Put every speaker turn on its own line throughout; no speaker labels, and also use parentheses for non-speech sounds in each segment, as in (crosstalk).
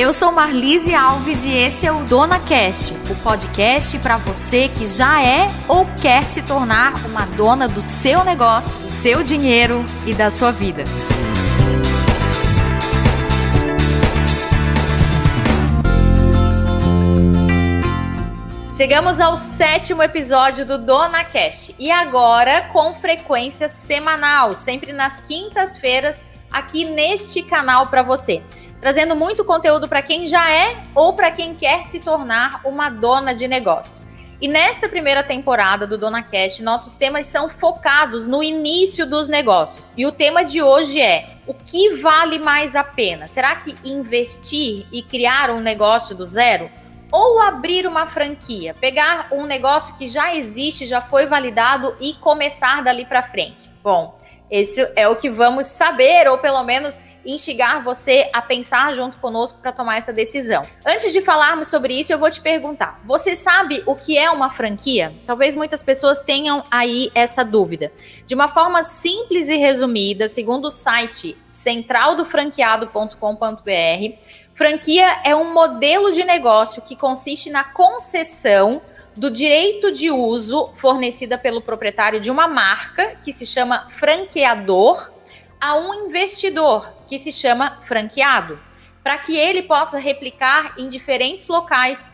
eu sou Marlise Alves e esse é o Dona Cast, o podcast para você que já é ou quer se tornar uma dona do seu negócio, do seu dinheiro e da sua vida. Chegamos ao sétimo episódio do Dona Cash e agora com frequência semanal, sempre nas quintas-feiras, aqui neste canal para você, trazendo muito conteúdo para quem já é ou para quem quer se tornar uma dona de negócios. E nesta primeira temporada do Dona Cash, nossos temas são focados no início dos negócios. E o tema de hoje é: o que vale mais a pena? Será que investir e criar um negócio do zero? ou abrir uma franquia, pegar um negócio que já existe, já foi validado e começar dali para frente. Bom, esse é o que vamos saber, ou pelo menos instigar você a pensar junto conosco para tomar essa decisão. Antes de falarmos sobre isso, eu vou te perguntar: você sabe o que é uma franquia? Talvez muitas pessoas tenham aí essa dúvida. De uma forma simples e resumida, segundo o site centraldofranqueado.com.br, Franquia é um modelo de negócio que consiste na concessão do direito de uso fornecida pelo proprietário de uma marca, que se chama franqueador, a um investidor, que se chama franqueado, para que ele possa replicar em diferentes locais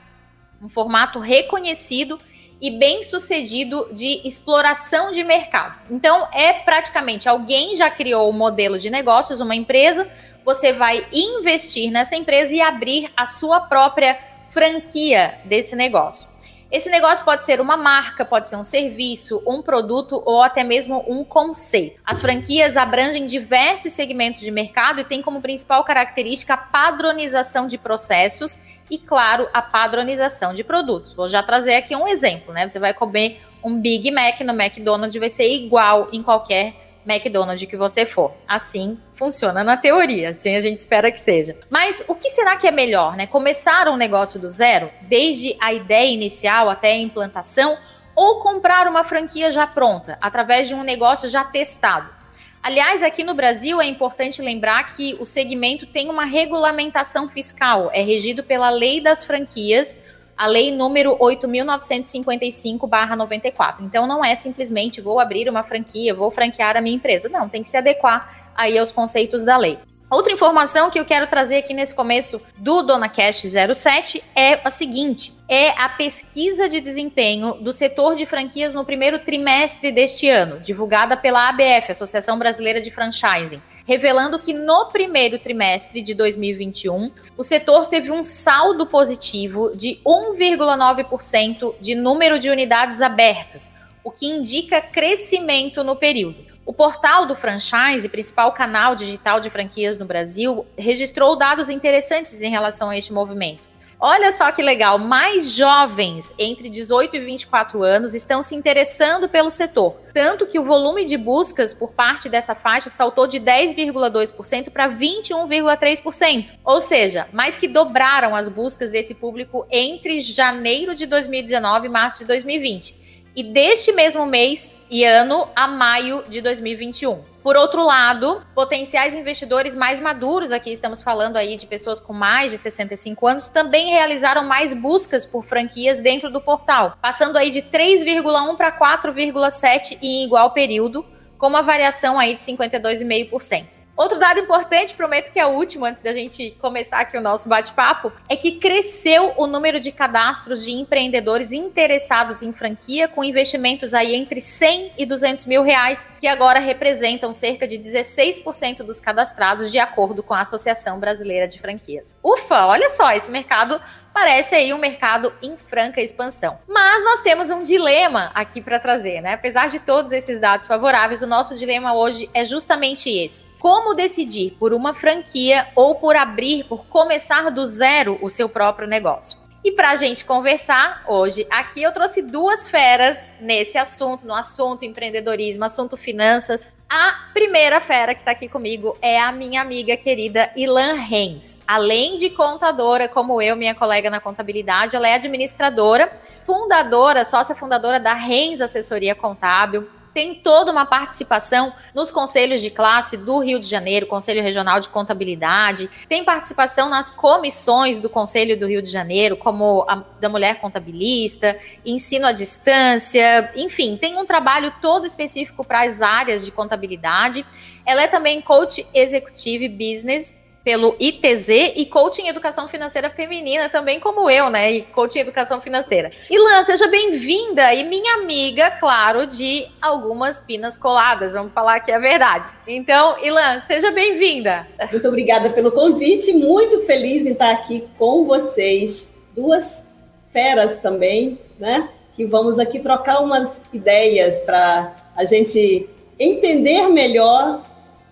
um formato reconhecido e bem sucedido de exploração de mercado. Então, é praticamente alguém já criou o um modelo de negócios, uma empresa, você vai investir nessa empresa e abrir a sua própria franquia desse negócio. Esse negócio pode ser uma marca, pode ser um serviço, um produto ou até mesmo um conceito. As franquias abrangem diversos segmentos de mercado e têm como principal característica a padronização de processos e, claro, a padronização de produtos. Vou já trazer aqui um exemplo, né? Você vai comer um Big Mac no McDonald's, vai ser igual em qualquer McDonald's que você for. Assim funciona na teoria, assim a gente espera que seja. Mas o que será que é melhor, né? Começar um negócio do zero, desde a ideia inicial até a implantação, ou comprar uma franquia já pronta, através de um negócio já testado? Aliás, aqui no Brasil é importante lembrar que o segmento tem uma regulamentação fiscal, é regido pela Lei das Franquias, a lei número 8.955/94. Então não é simplesmente vou abrir uma franquia, vou franquear a minha empresa. Não, tem que se adequar aí aos conceitos da lei. Outra informação que eu quero trazer aqui nesse começo do Dona Cash 07 é a seguinte: é a pesquisa de desempenho do setor de franquias no primeiro trimestre deste ano, divulgada pela ABF, Associação Brasileira de Franchising revelando que no primeiro trimestre de 2021, o setor teve um saldo positivo de 1,9% de número de unidades abertas, o que indica crescimento no período. O portal do franchise, principal canal digital de franquias no Brasil, registrou dados interessantes em relação a este movimento. Olha só que legal, mais jovens entre 18 e 24 anos estão se interessando pelo setor. Tanto que o volume de buscas por parte dessa faixa saltou de 10,2% para 21,3%. Ou seja, mais que dobraram as buscas desse público entre janeiro de 2019 e março de 2020 e deste mesmo mês e ano a maio de 2021. Por outro lado, potenciais investidores mais maduros, aqui estamos falando aí de pessoas com mais de 65 anos, também realizaram mais buscas por franquias dentro do portal, passando aí de 3,1 para 4,7 em igual período, com uma variação aí de 52,5%. Outro dado importante, prometo que é o último antes da gente começar aqui o nosso bate-papo, é que cresceu o número de cadastros de empreendedores interessados em franquia com investimentos aí entre 100 e 200 mil reais, que agora representam cerca de 16% dos cadastrados, de acordo com a Associação Brasileira de Franquias. Ufa, olha só, esse mercado parece aí um mercado em franca expansão. Mas nós temos um dilema aqui para trazer, né? Apesar de todos esses dados favoráveis, o nosso dilema hoje é justamente esse. Como decidir por uma franquia ou por abrir, por começar do zero o seu próprio negócio? E para a gente conversar hoje, aqui eu trouxe duas feras nesse assunto, no assunto empreendedorismo, assunto finanças, a primeira fera que está aqui comigo é a minha amiga querida Ilan Reis. Além de contadora, como eu, minha colega na contabilidade, ela é administradora, fundadora, sócia fundadora da Reis Assessoria Contábil, tem toda uma participação nos conselhos de classe do Rio de Janeiro, Conselho Regional de Contabilidade, tem participação nas comissões do Conselho do Rio de Janeiro, como a da mulher contabilista, ensino à distância, enfim, tem um trabalho todo específico para as áreas de contabilidade. Ela é também coach executive business pelo ITZ e coaching educação financeira feminina, também como eu, né? E coaching educação financeira. Ilan, seja bem-vinda e minha amiga, claro, de algumas pinas coladas, vamos falar aqui a verdade. Então, Ilan, seja bem-vinda.
Muito obrigada pelo convite, muito feliz em estar aqui com vocês, duas feras também, né? Que vamos aqui trocar umas ideias para a gente entender melhor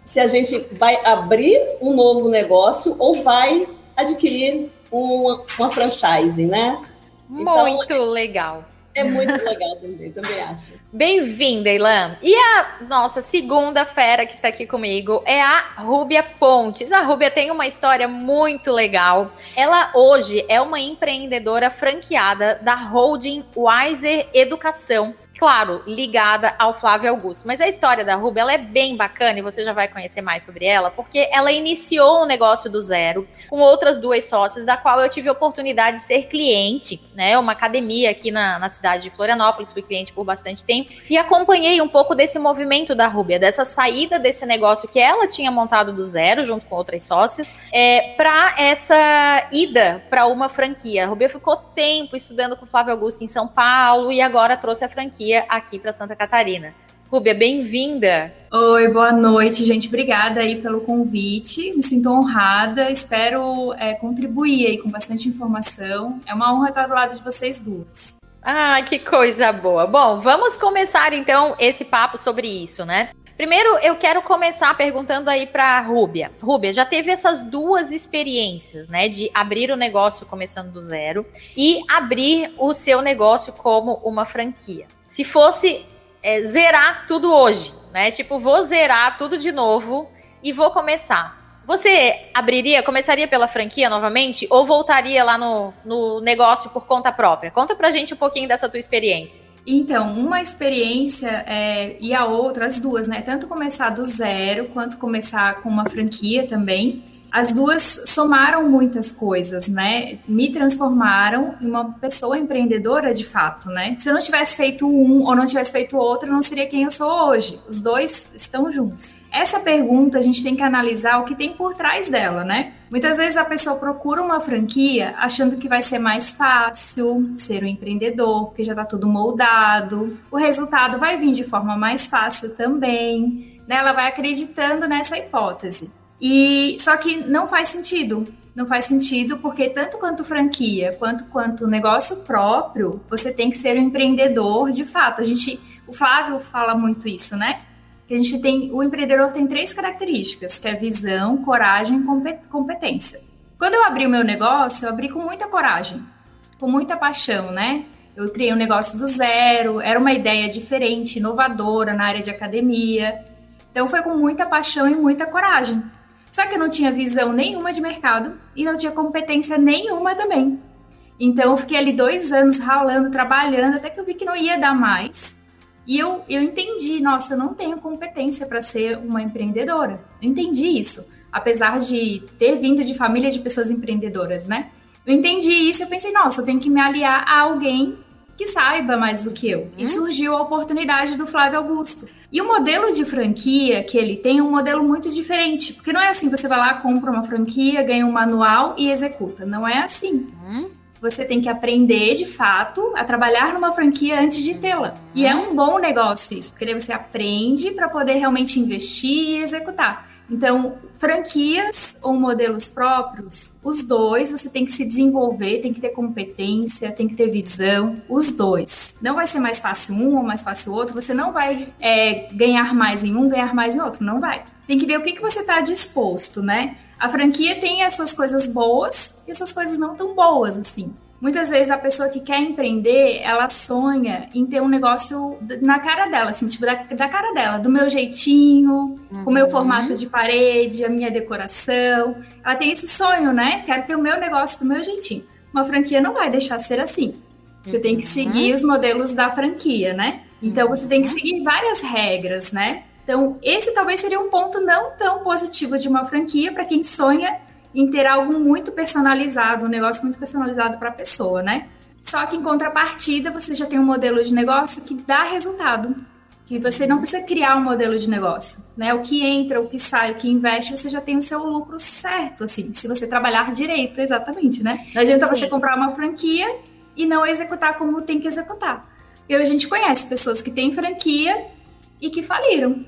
se a gente vai abrir um novo negócio ou vai adquirir uma, uma franchise, né?
Então, muito então, legal.
É muito legal também, também acho.
Bem-vinda, Ilan. E a nossa segunda fera que está aqui comigo é a Rúbia Pontes. A Rúbia tem uma história muito legal. Ela hoje é uma empreendedora franqueada da holding Wiser Educação, claro, ligada ao Flávio Augusto. Mas a história da Ruby, ela é bem bacana e você já vai conhecer mais sobre ela, porque ela iniciou um negócio do zero com outras duas sócias, da qual eu tive a oportunidade de ser cliente, né? Uma academia aqui na, na cidade de Florianópolis, fui cliente por bastante tempo e acompanhei um pouco desse movimento da Rúbia, dessa saída desse negócio que ela tinha montado do zero, junto com outras sócias, é, para essa ida para uma franquia. A Rúbia ficou tempo estudando com o Flávio Augusto em São Paulo e agora trouxe a franquia aqui para Santa Catarina. Rúbia, bem-vinda.
Oi, boa noite, gente. Obrigada aí pelo convite. Me sinto honrada. Espero é, contribuir aí com bastante informação. É uma honra estar do lado de vocês duas.
Ah, que coisa boa. Bom, vamos começar então esse papo sobre isso, né? Primeiro, eu quero começar perguntando aí para Rúbia. Rúbia, já teve essas duas experiências, né, de abrir o negócio começando do zero e abrir o seu negócio como uma franquia se fosse é, zerar tudo hoje, né? Tipo, vou zerar tudo de novo e vou começar. Você abriria, começaria pela franquia novamente ou voltaria lá no, no negócio por conta própria? Conta pra gente um pouquinho dessa tua experiência.
Então, uma experiência é, e a outra, as duas, né? Tanto começar do zero quanto começar com uma franquia também as duas somaram muitas coisas, né? Me transformaram em uma pessoa empreendedora de fato, né? Se eu não tivesse feito um ou não tivesse feito outro, eu não seria quem eu sou hoje. Os dois estão juntos. Essa pergunta a gente tem que analisar o que tem por trás dela, né? Muitas vezes a pessoa procura uma franquia achando que vai ser mais fácil ser um empreendedor, porque já está tudo moldado. O resultado vai vir de forma mais fácil também. Né? Ela vai acreditando nessa hipótese. E só que não faz sentido. Não faz sentido porque tanto quanto franquia, quanto quanto negócio próprio, você tem que ser um empreendedor de fato. A gente, o Flávio fala muito isso, né? Que a gente tem, o empreendedor tem três características, que é visão, coragem e competência. Quando eu abri o meu negócio, eu abri com muita coragem, com muita paixão, né? Eu criei um negócio do zero, era uma ideia diferente, inovadora na área de academia. Então foi com muita paixão e muita coragem. Só que eu não tinha visão nenhuma de mercado e não tinha competência nenhuma também. Então eu fiquei ali dois anos ralando, trabalhando, até que eu vi que não ia dar mais. E eu, eu entendi, nossa, eu não tenho competência para ser uma empreendedora. Eu entendi isso, apesar de ter vindo de família de pessoas empreendedoras, né? Eu entendi isso e pensei, nossa, eu tenho que me aliar a alguém que saiba mais do que eu. Hum? E surgiu a oportunidade do Flávio Augusto. E o modelo de franquia que ele tem é um modelo muito diferente, porque não é assim, você vai lá, compra uma franquia, ganha um manual e executa. Não é assim. Hum? Você tem que aprender de fato a trabalhar numa franquia antes de tê-la. E é um bom negócio isso, porque daí você aprende para poder realmente investir e executar. Então, franquias ou modelos próprios, os dois você tem que se desenvolver, tem que ter competência, tem que ter visão, os dois. Não vai ser mais fácil um ou mais fácil outro, você não vai é, ganhar mais em um, ganhar mais em outro, não vai. Tem que ver o que, que você está disposto, né? A franquia tem as suas coisas boas e as suas coisas não tão boas, assim. Muitas vezes a pessoa que quer empreender, ela sonha em ter um negócio na cara dela, assim, tipo, da, da cara dela, do meu jeitinho, uhum. com o meu uhum. formato de parede, a minha decoração. Ela tem esse sonho, né? Quero ter o meu negócio do meu jeitinho. Uma franquia não vai deixar ser assim. Você uhum. tem que seguir uhum. os modelos da franquia, né? Então você tem que seguir várias regras, né? Então, esse talvez seria um ponto não tão positivo de uma franquia para quem sonha em ter algo muito personalizado, um negócio muito personalizado para a pessoa, né? Só que em contrapartida, você já tem um modelo de negócio que dá resultado. Que você não precisa criar um modelo de negócio, né? O que entra, o que sai, o que investe, você já tem o seu lucro certo, assim, se você trabalhar direito, exatamente, né? Não adianta Sim. você comprar uma franquia e não executar como tem que executar. E a gente conhece pessoas que têm franquia e que faliram.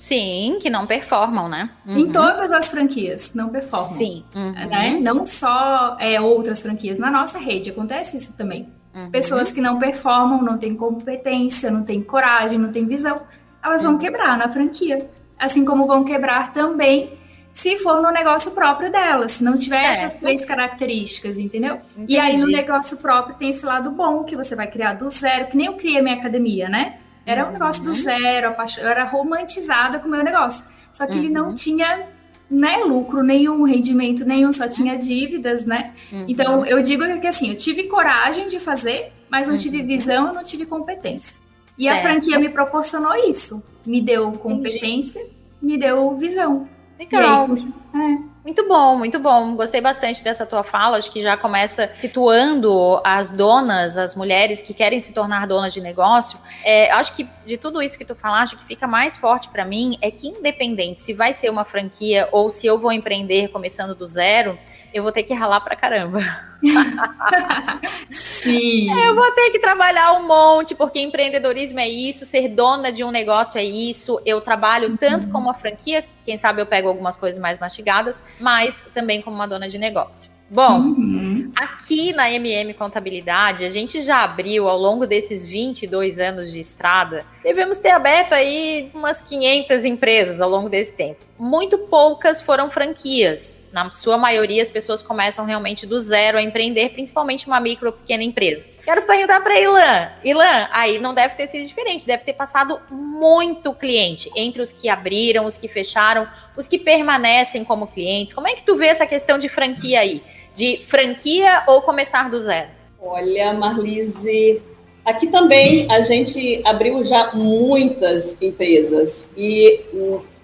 Sim, que não performam, né?
Uhum. Em todas as franquias não performam.
Sim.
Uhum. Né? Não só é, outras franquias, na nossa rede acontece isso também. Uhum. Pessoas que não performam, não têm competência, não têm coragem, não têm visão, elas vão uhum. quebrar na franquia. Assim como vão quebrar também se for no negócio próprio delas, se não tiver certo. essas três características, entendeu? Entendi. E aí no negócio próprio tem esse lado bom que você vai criar do zero, que nem eu criei minha academia, né? Era um negócio do uhum. zero, eu era romantizada com o meu negócio. Só que uhum. ele não uhum. tinha né, lucro nenhum, rendimento nenhum, só tinha dívidas, né? Uhum. Então, eu digo que assim, eu tive coragem de fazer, mas não uhum. tive visão, não tive competência. E certo. a franquia me proporcionou isso. Me deu competência, Entendi. me deu visão.
Legal. Aí, é. Muito bom, muito bom. Gostei bastante dessa tua fala. Acho que já começa situando as donas, as mulheres que querem se tornar donas de negócio. É, acho que de tudo isso que tu falaste, o que fica mais forte para mim é que, independente se vai ser uma franquia ou se eu vou empreender começando do zero, eu vou ter que ralar pra caramba. (laughs)
Sim.
Eu vou ter que trabalhar um monte, porque empreendedorismo é isso, ser dona de um negócio é isso. Eu trabalho tanto como uma franquia, quem sabe eu pego algumas coisas mais mastigadas, mas também como uma dona de negócio. Bom, uhum. aqui na MM Contabilidade, a gente já abriu ao longo desses 22 anos de estrada, devemos ter aberto aí umas 500 empresas ao longo desse tempo. Muito poucas foram franquias. Na sua maioria, as pessoas começam realmente do zero a empreender, principalmente uma micro ou pequena empresa. Quero perguntar para Ilan. Ilan, aí não deve ter sido diferente, deve ter passado muito cliente entre os que abriram, os que fecharam, os que permanecem como clientes. Como é que tu vê essa questão de franquia aí? de franquia ou começar do zero?
Olha, Marlise, aqui também a gente abriu já muitas empresas e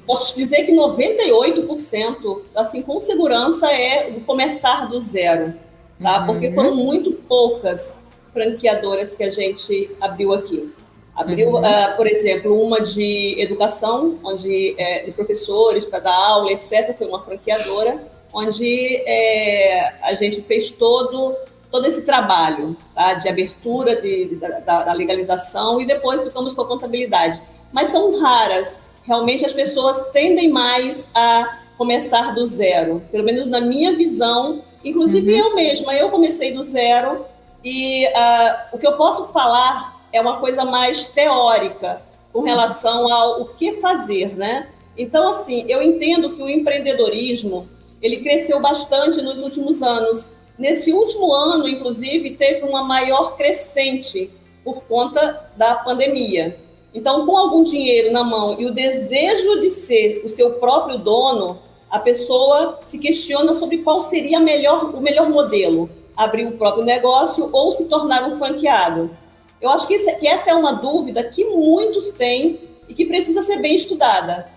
posso dizer que 98%, assim, com segurança, é começar do zero, tá? Uhum. Porque foram muito poucas franqueadoras que a gente abriu aqui. Abriu, uhum. uh, por exemplo, uma de educação, onde é, de professores para dar aula, etc. Foi uma franqueadora onde é, a gente fez todo, todo esse trabalho tá, de abertura de, de da, da, legalização e depois ficamos com a contabilidade. Mas são raras. Realmente as pessoas tendem mais a começar do zero, pelo menos na minha visão. Inclusive uhum. eu mesma, eu comecei do zero e uh, o que eu posso falar é uma coisa mais teórica com relação ao o que fazer, né? Então, assim, eu entendo que o empreendedorismo ele cresceu bastante nos últimos anos. Nesse último ano, inclusive, teve uma maior crescente por conta da pandemia. Então, com algum dinheiro na mão e o desejo de ser o seu próprio dono, a pessoa se questiona sobre qual seria melhor, o melhor modelo: abrir o próprio negócio ou se tornar um franqueado. Eu acho que, isso, que essa é uma dúvida que muitos têm e que precisa ser bem estudada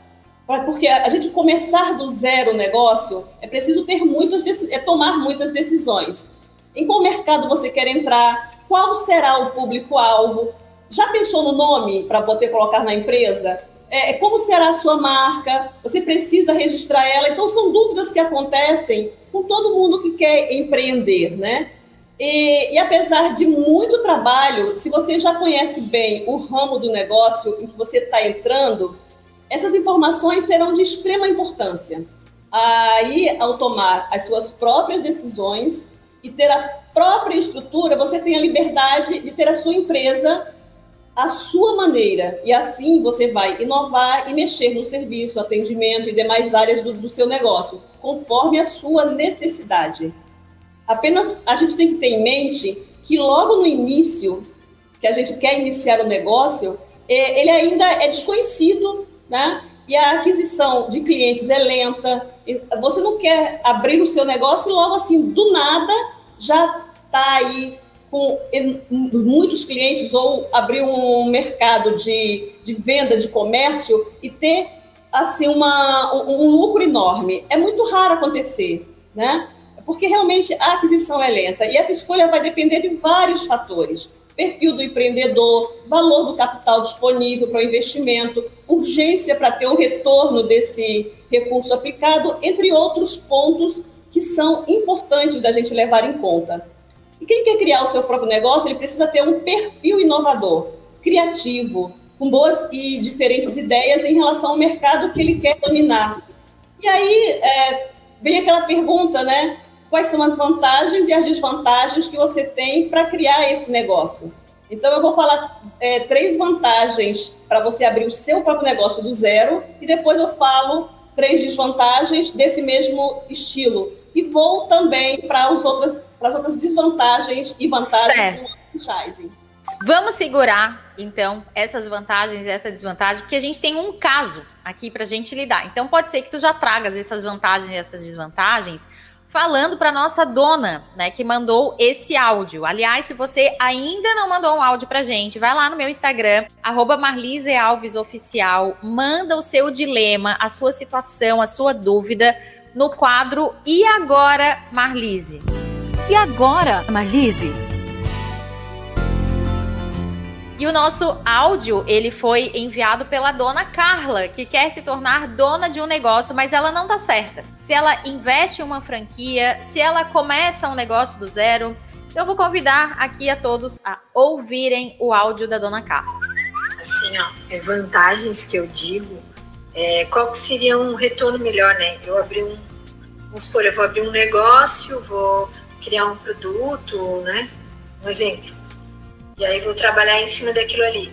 porque a gente começar do zero o negócio, é preciso ter muitas é tomar muitas decisões. Em qual mercado você quer entrar? Qual será o público-alvo? Já pensou no nome para poder colocar na empresa? É, é, como será a sua marca? Você precisa registrar ela? Então, são dúvidas que acontecem com todo mundo que quer empreender, né? E, e, apesar de muito trabalho, se você já conhece bem o ramo do negócio em que você está entrando, essas informações serão de extrema importância. Aí, ao tomar as suas próprias decisões e ter a própria estrutura, você tem a liberdade de ter a sua empresa à sua maneira. E assim você vai inovar e mexer no serviço, atendimento e demais áreas do, do seu negócio, conforme a sua necessidade. Apenas a gente tem que ter em mente que logo no início, que a gente quer iniciar o negócio, é, ele ainda é desconhecido né? E a aquisição de clientes é lenta. Você não quer abrir o seu negócio e logo assim, do nada, já está aí com muitos clientes ou abrir um mercado de, de venda, de comércio e ter assim uma, um, lucro enorme. É muito raro acontecer, né? Porque realmente a aquisição é lenta e essa escolha vai depender de vários fatores perfil do empreendedor, valor do capital disponível para o investimento, urgência para ter o retorno desse recurso aplicado, entre outros pontos que são importantes da gente levar em conta. E quem quer criar o seu próprio negócio, ele precisa ter um perfil inovador, criativo, com boas e diferentes ideias em relação ao mercado que ele quer dominar. E aí é, vem aquela pergunta, né? Quais são as vantagens e as desvantagens que você tem para criar esse negócio. Então, eu vou falar é, três vantagens para você abrir o seu próprio negócio do zero, e depois eu falo três desvantagens desse mesmo estilo. E vou também para as outras, outras desvantagens e vantagens certo. do franchising.
Vamos segurar, então, essas vantagens e essa desvantagem, porque a gente tem um caso aqui para a gente lidar. Então, pode ser que tu já tragas essas vantagens e essas desvantagens falando para nossa dona, né, que mandou esse áudio. Aliás, se você ainda não mandou um áudio pra gente, vai lá no meu Instagram, arroba Marlise Alves Oficial, manda o seu dilema, a sua situação, a sua dúvida no quadro E Agora, Marlise?
E agora, Marlise?
E o nosso áudio, ele foi enviado pela dona Carla, que quer se tornar dona de um negócio, mas ela não tá certa. Se ela investe em uma franquia, se ela começa um negócio do zero. Então eu vou convidar aqui a todos a ouvirem o áudio da dona Carla.
Assim, ó, é vantagens que eu digo, é, qual que seria um retorno melhor, né? Eu abri um, vamos supor, eu vou abrir um negócio, vou criar um produto, né? Um exemplo e aí vou trabalhar em cima daquilo ali.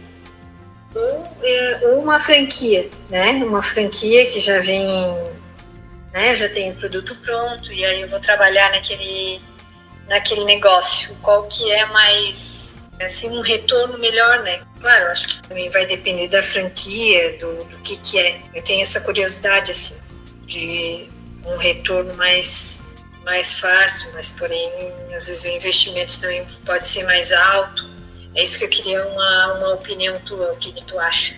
Ou, é, uma franquia, né? Uma franquia que já vem, né? Já tem o produto pronto e aí eu vou trabalhar naquele, naquele negócio. Qual que é mais, assim, um retorno melhor, né? Claro, acho que também vai depender da franquia, do, do que que é. Eu tenho essa curiosidade, assim, de um retorno mais mais fácil, mas porém às vezes o investimento também pode ser mais alto. É isso que eu queria uma, uma opinião tua, o que, que tu acha?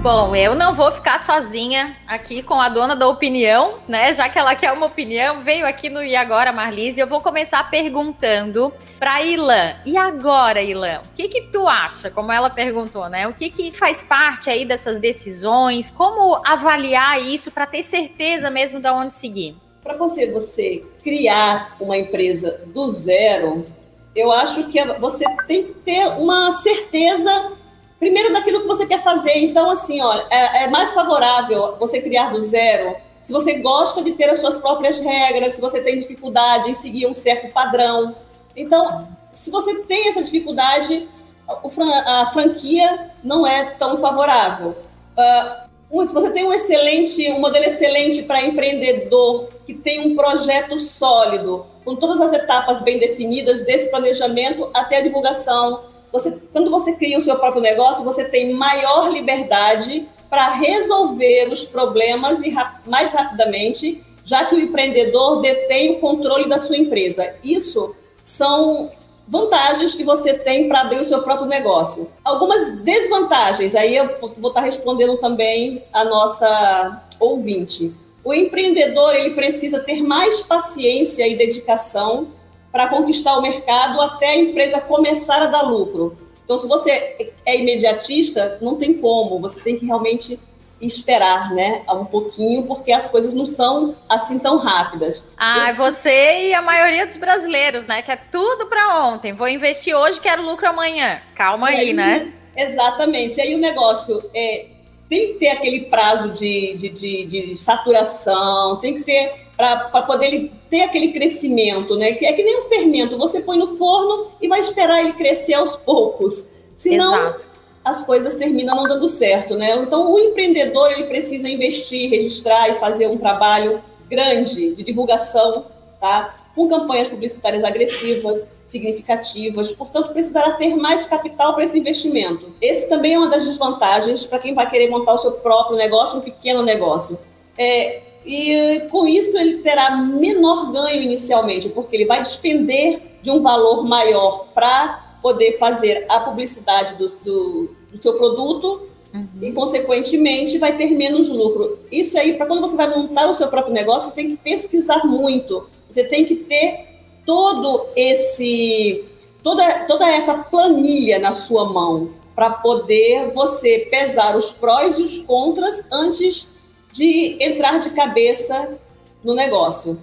Bom, eu não vou ficar sozinha aqui com a dona da opinião, né? Já que ela quer uma opinião, veio aqui no E Agora, Marlise. Eu vou começar perguntando para Ilan. E agora, Ilan, o que que tu acha? Como ela perguntou, né? O que que faz parte aí dessas decisões? Como avaliar isso para ter certeza mesmo de onde seguir?
Para você, você criar uma empresa do zero, eu acho que você tem que ter uma certeza, primeiro, daquilo que você quer fazer. Então, assim, olha, é, é mais favorável você criar do zero se você gosta de ter as suas próprias regras, se você tem dificuldade em seguir um certo padrão. Então, se você tem essa dificuldade, a franquia não é tão favorável. Uh, se você tem um excelente, um modelo excelente para empreendedor que tem um projeto sólido, com todas as etapas bem definidas, desse planejamento até a divulgação. Você, quando você cria o seu próprio negócio, você tem maior liberdade para resolver os problemas e mais rapidamente, já que o empreendedor detém o controle da sua empresa. Isso são vantagens que você tem para abrir o seu próprio negócio. Algumas desvantagens, aí eu vou estar respondendo também a nossa ouvinte. O empreendedor ele precisa ter mais paciência e dedicação para conquistar o mercado até a empresa começar a dar lucro. Então, se você é imediatista, não tem como, você tem que realmente esperar, né, um pouquinho, porque as coisas não são assim tão rápidas.
Ah, Eu... você e a maioria dos brasileiros, né, que é tudo para ontem. Vou investir hoje, quero lucro amanhã. Calma aí, aí, né?
Exatamente. Aí o negócio é tem que ter aquele prazo de, de, de, de saturação, tem que ter para poder ele ter aquele crescimento, né? Que é que nem um fermento, você põe no forno e vai esperar ele crescer aos poucos. Senão Exato. as coisas terminam não dando certo, né? Então o empreendedor ele precisa investir, registrar e fazer um trabalho grande de divulgação, tá? Com campanhas publicitárias agressivas, significativas, portanto, precisará ter mais capital para esse investimento. Esse também é uma das desvantagens para quem vai querer montar o seu próprio negócio, um pequeno negócio. É, e com isso ele terá menor ganho inicialmente, porque ele vai despender de um valor maior para poder fazer a publicidade do, do, do seu produto uhum. e, consequentemente, vai ter menos lucro. Isso aí, para quando você vai montar o seu próprio negócio, você tem que pesquisar muito. Você tem que ter todo esse toda, toda essa planilha na sua mão para poder você pesar os prós e os contras antes de entrar de cabeça no negócio.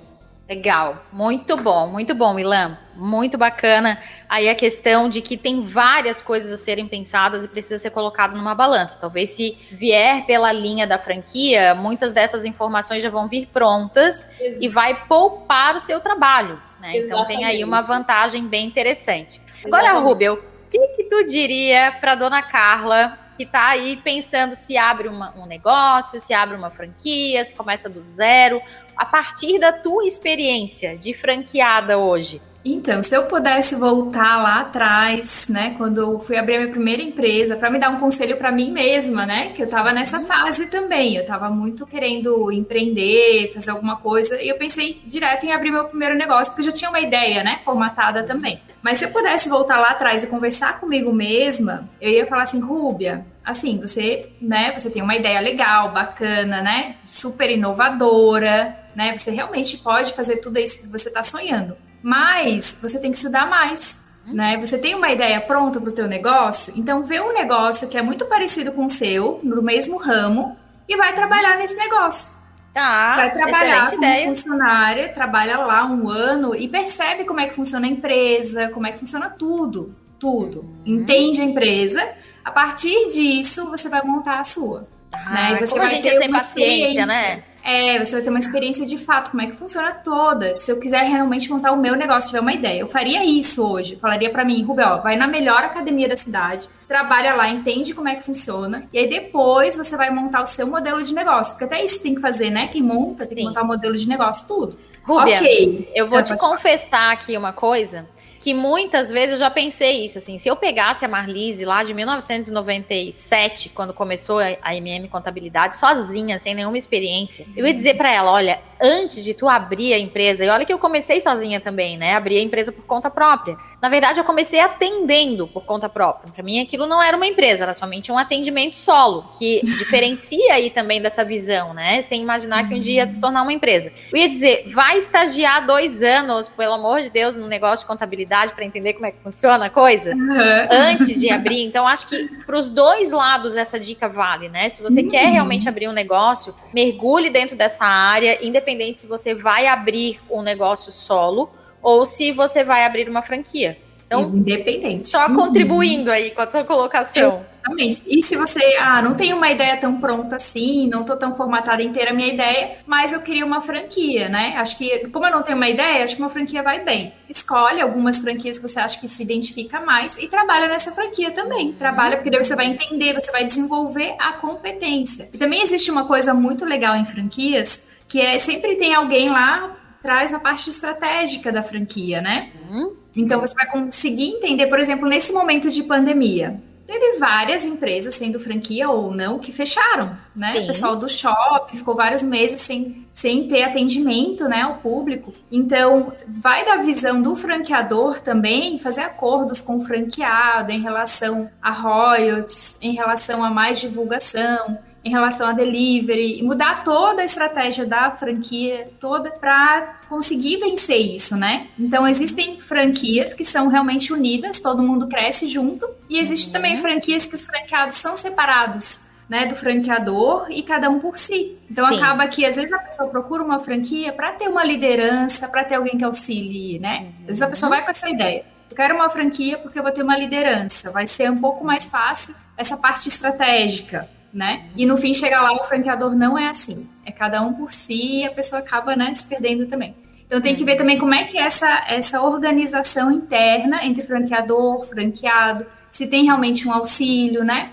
Legal, muito bom, muito bom, Ilan, muito bacana. Aí a questão de que tem várias coisas a serem pensadas e precisa ser colocado numa balança. Talvez se vier pela linha da franquia, muitas dessas informações já vão vir prontas e vai poupar o seu trabalho. Né? Então tem aí uma vantagem bem interessante. Agora, Rubel, o que, que tu diria para dona Carla que está aí pensando se abre uma, um negócio, se abre uma franquia, se começa do zero, a partir da tua experiência de franqueada hoje?
Então, se eu pudesse voltar lá atrás, né, quando eu fui abrir a minha primeira empresa, para me dar um conselho para mim mesma, né, que eu estava nessa uhum. fase também, eu estava muito querendo empreender, fazer alguma coisa, e eu pensei direto em abrir meu primeiro negócio, porque eu já tinha uma ideia, né, formatada também. Mas se eu pudesse voltar lá atrás e conversar comigo mesma, eu ia falar assim, Rúbia, assim, você, né, você tem uma ideia legal, bacana, né, super inovadora, né, você realmente pode fazer tudo isso que você está sonhando mas você tem que estudar mais. Né? Você tem uma ideia pronta para o teu negócio, então vê um negócio que é muito parecido com o seu, no mesmo ramo, e vai trabalhar nesse negócio.
Tá,
vai trabalhar como ideia. funcionária, trabalha lá um ano e percebe como é que funciona a empresa, como é que funciona tudo, tudo. Uhum. Entende a empresa. A partir disso, você vai montar a sua.
Ah, né? E você vai a gente ter é sem paciência, né?
É, você vai ter uma experiência de fato, como é que funciona toda. Se eu quiser realmente montar o meu negócio, tiver uma ideia, eu faria isso hoje. Falaria para mim, Rubel, vai na melhor academia da cidade, trabalha lá, entende como é que funciona, e aí depois você vai montar o seu modelo de negócio. Porque até isso tem que fazer, né? Quem monta tem que montar o modelo de negócio, tudo.
Rubia, ok. Eu vou te confessar aqui uma coisa que muitas vezes eu já pensei isso, assim, se eu pegasse a Marlise lá de 1997, quando começou a MM Contabilidade, sozinha, sem nenhuma experiência, eu ia dizer para ela, olha, antes de tu abrir a empresa, e olha que eu comecei sozinha também, né, abri a empresa por conta própria. Na verdade, eu comecei atendendo por conta própria. Para mim, aquilo não era uma empresa, era somente um atendimento solo, que (laughs) diferencia aí também dessa visão, né? Sem imaginar que um dia ia se tornar uma empresa. Eu ia dizer, vai estagiar dois anos, pelo amor de Deus, no negócio de contabilidade para entender como é que funciona a coisa, uhum. antes de abrir. (laughs) Então, acho que para os dois lados essa dica vale, né? Se você uhum. quer realmente abrir um negócio, mergulhe dentro dessa área, independente se você vai abrir um negócio solo ou se você vai abrir uma franquia.
Então, independente.
Só uhum. contribuindo aí com a tua colocação.
Exatamente. E se você, ah, não tem uma ideia tão pronta assim, não tô tão formatada inteira a minha ideia, mas eu queria uma franquia, né? Acho que, como eu não tenho uma ideia, acho que uma franquia vai bem. Escolhe algumas franquias que você acha que se identifica mais e trabalha nessa franquia também. Trabalha, porque daí você vai entender, você vai desenvolver a competência. E também existe uma coisa muito legal em franquias, que é sempre tem alguém lá traz na parte estratégica da franquia, né? Uhum. Então você vai conseguir entender, por exemplo, nesse momento de pandemia, teve várias empresas, sendo franquia ou não, que fecharam, né? Sim. O pessoal do shopping ficou vários meses sem, sem ter atendimento, né, ao público. Então, vai da visão do franqueador também fazer acordos com o franqueado em relação a royalties, em relação a mais divulgação, em relação a delivery, mudar toda a estratégia da franquia toda para conseguir vencer isso, né? Então existem franquias que são realmente unidas, todo mundo cresce junto, e existem uhum. também franquias que os franqueados são separados. Né, do franqueador e cada um por si. Então Sim. acaba que às vezes a pessoa procura uma franquia para ter uma liderança, para ter alguém que auxilie, né? Uhum. Às vezes a pessoa vai com essa ideia. Eu quero uma franquia porque eu vou ter uma liderança. Vai ser um pouco mais fácil essa parte estratégica né? E no fim chegar lá o franqueador não é assim. É cada um por si e a pessoa acaba né, se perdendo também. Então tem que ver também como é que é essa, essa organização interna entre franqueador, franqueado, se tem realmente um auxílio, né?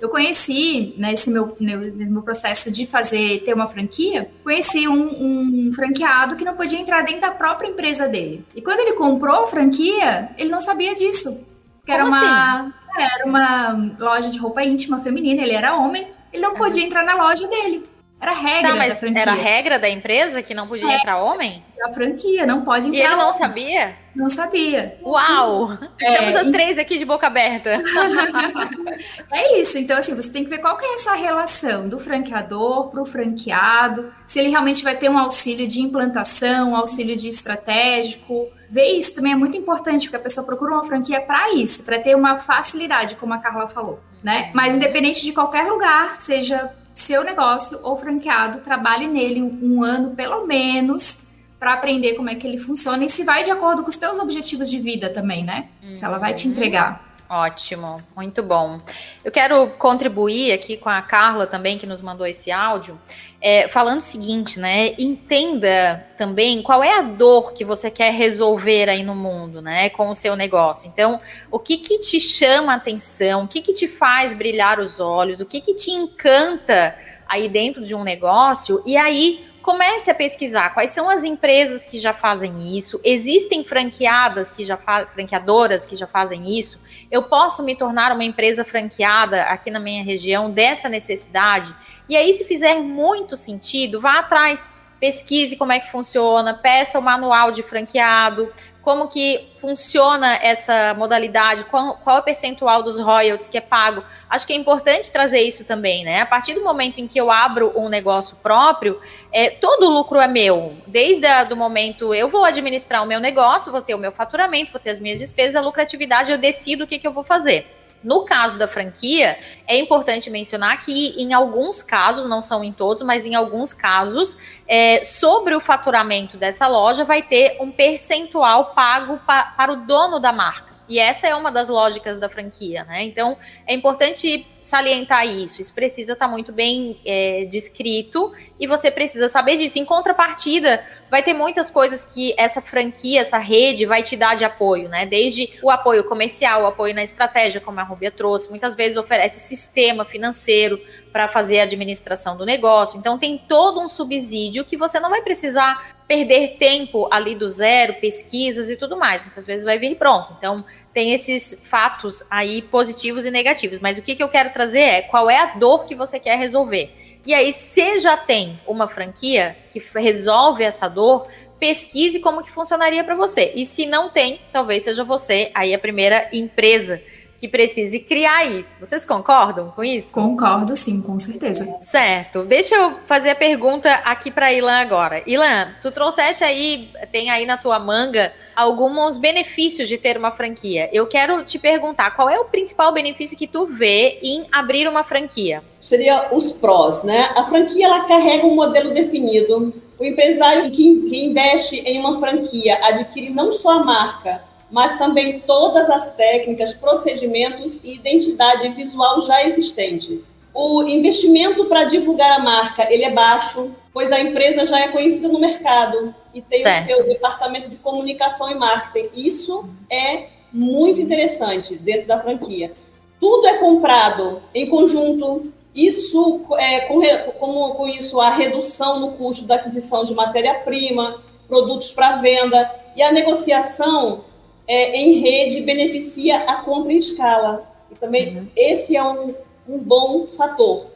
Eu conheci, nesse meu, nesse meu processo de fazer, ter uma franquia, conheci um, um, franqueado que não podia entrar dentro da própria empresa dele. E quando ele comprou a franquia, ele não sabia disso. Que era uma, assim? Era uma loja de roupa íntima feminina, ele era homem, ele não podia entrar na loja dele. Era regra da franquia.
era regra da empresa que não podia
É.
entrar homem?
A franquia não pode
E
entrar.
ele não
homem.
sabia?
Não sabia.
Uau!
É,
Estamos as
e-
três aqui de boca aberta. (laughs)
É isso. Então, assim, você tem que ver qual que é essa relação do franqueador para o franqueado, se ele realmente vai ter um auxílio de implantação, um auxílio de estratégico. Ver isso também é muito importante, porque a pessoa procura uma franquia para isso, para ter uma facilidade, como a Carla falou, né? Mas independente de qualquer lugar, seja seu negócio ou franqueado, trabalhe nele um, ano pelo menos para aprender como é que ele funciona e se vai de acordo com os teus objetivos de vida também, né? Se ela vai te entregar.
Ótimo, muito bom. Eu quero contribuir aqui com a Carla também, que nos mandou esse áudio, é, falando o seguinte, né? Entenda também qual é a dor que você quer resolver aí no mundo, né? Com o seu negócio. Então, o que que te chama a atenção? O que que te faz brilhar os olhos? O que que te encanta aí dentro de um negócio? E aí comece a pesquisar quais são as empresas que já fazem isso. Existem franqueadas que já franqueadoras que já fazem isso. Eu posso me tornar uma empresa franqueada aqui na minha região dessa necessidade? E aí, se fizer muito sentido, vá atrás, pesquise como é que funciona, peça o manual de franqueado, como que funciona essa modalidade, qual, qual é o percentual dos royalties que é pago. Acho que é importante trazer isso também, né? A partir do momento em que eu abro um negócio próprio, é, todo o lucro é meu. Desde o momento eu vou administrar o meu negócio, vou ter o meu faturamento, vou ter as minhas despesas, a lucratividade, eu decido o que, que eu vou fazer. No caso da franquia, é importante mencionar que em alguns casos, não são em todos, mas em alguns casos, é, sobre o faturamento dessa loja vai ter um percentual pago pa- para o dono da marca. E essa é uma das lógicas da franquia, né? Então é importante salientar isso. Isso precisa estar muito bem é, descrito e você precisa saber disso. Em contrapartida, vai ter muitas coisas que essa franquia, essa rede vai te dar de apoio, né? Desde o apoio comercial, o apoio na estratégia, como a Rubia trouxe, muitas vezes oferece sistema financeiro para fazer a administração do negócio. Então tem todo um subsídio que você não vai precisar perder tempo ali do zero, pesquisas e tudo mais. Muitas vezes vai vir pronto. Então tem esses fatos aí positivos e negativos. Mas o que, que eu quero trazer é qual é a dor que você quer resolver. E aí, se já tem uma franquia que resolve essa dor, pesquise como que funcionaria para você. E se não tem, talvez seja você aí a primeira empresa que precise criar isso. Vocês concordam com isso?
Concordo, sim, com certeza.
Certo. Deixa eu fazer a pergunta aqui para Ilan agora. Ilan, tu trouxeste aí, tem aí na tua manga alguns benefícios de ter uma franquia. Eu quero te perguntar, qual é o principal benefício que tu vê em abrir uma franquia?
Seria os prós, né? A franquia ela carrega um modelo definido. O empresário que, que investe em uma franquia adquire não só a marca, mas também todas as técnicas, procedimentos e identidade visual já existentes. O investimento para divulgar a marca ele é baixo, pois a empresa já é conhecida no mercado e tem
Certo.
o seu departamento de comunicação e marketing. Isso é muito interessante dentro da franquia. Tudo é comprado em conjunto. Isso é com, com, com isso a redução no custo da aquisição de matéria-prima, produtos para venda e a negociação é, em rede beneficia a compra em escala. E também esse é um, um bom fator.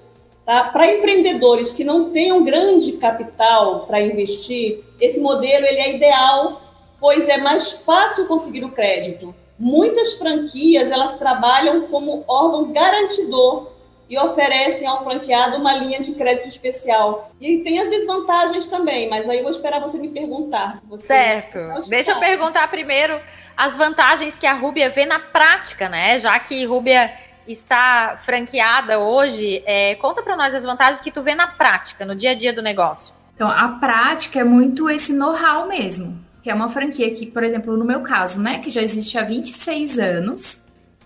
Tá? Para empreendedores que não tenham grande capital para investir, esse modelo ele é ideal, pois é mais fácil conseguir o crédito. Muitas franquias elas trabalham como órgão garantidor e oferecem ao franqueado uma linha de crédito especial. E tem as desvantagens também, mas aí eu vou esperar você me perguntar se você
Certo. Deixa eu perguntar primeiro as vantagens que a Rúbia vê na prática, né? Já que Rúbia está franqueada hoje, é, conta para nós as vantagens que tu vê na prática, no dia a dia do negócio.
Então, a prática é muito esse know-how mesmo, que é uma franquia que, por exemplo, no meu caso, né, que já existe há 26 anos,